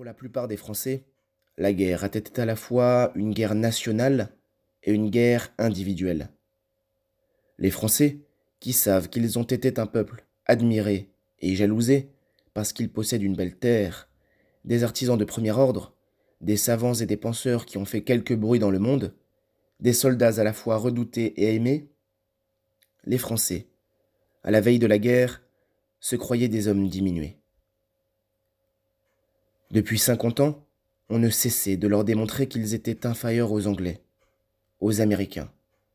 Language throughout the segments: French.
Pour la plupart des Français, la guerre été à la fois une guerre nationale et une guerre individuelle. Les Français, qui savent qu'ils ont été un peuple admiré et jalousé parce qu'ils possèdent une belle terre, des artisans de premier ordre, des savants et des penseurs qui ont fait quelque bruit dans le monde, des soldats à la fois redoutés et aimés, les Français, à la veille de la guerre, se croyaient des hommes diminués. Depuis cinquante ans, on ne cessait de leur démontrer qu'ils étaient inférieurs aux Anglais, aux Américains,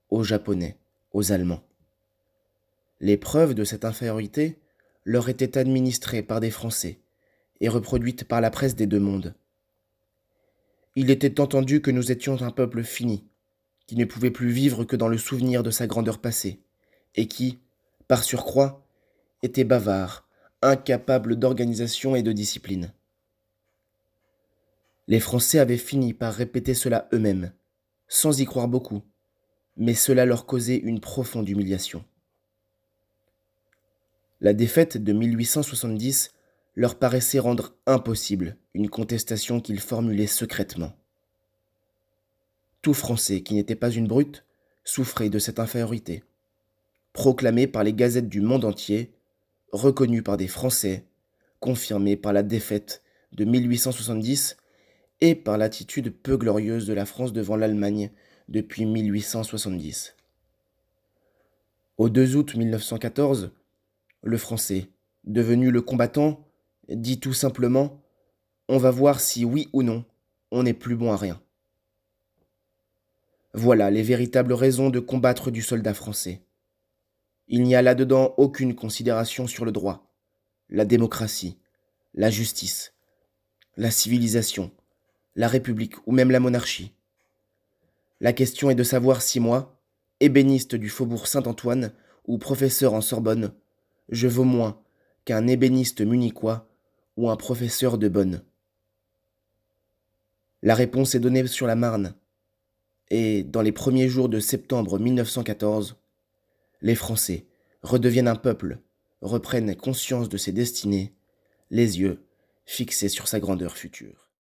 aux Japonais, aux Allemands. Les preuves de cette infériorité leur étaient administrées par des Français et reproduites par la presse des deux mondes. Il était entendu que nous étions un peuple fini, qui ne pouvait plus vivre que dans le souvenir de sa grandeur passée, et qui, par surcroît, était bavard, incapable d'organisation et de discipline. Les Français avaient fini par répéter cela eux-mêmes, sans y croire beaucoup, mais cela leur causait une profonde humiliation. La défaite de 1870 leur paraissait rendre impossible une contestation qu'ils formulaient secrètement. Tout Français qui n'était pas une brute souffrait de cette infériorité, proclamée par les gazettes du monde entier, reconnue par des Français, confirmée par la défaite de 1870 et par l'attitude peu glorieuse de la France devant l'Allemagne depuis 1870. Au 2 août 1914, le Français, devenu le combattant, dit tout simplement On va voir si oui ou non on n'est plus bon à rien. Voilà les véritables raisons de combattre du soldat français. Il n'y a là-dedans aucune considération sur le droit, la démocratie, la justice, la civilisation, la République ou même la monarchie. La question est de savoir si moi, ébéniste du faubourg Saint-Antoine ou professeur en Sorbonne, je vaux moins qu'un ébéniste munichois ou un professeur de Bonne. La réponse est donnée sur la Marne, et dans les premiers jours de septembre 1914, les Français redeviennent un peuple, reprennent conscience de ses destinées, les yeux fixés sur sa grandeur future.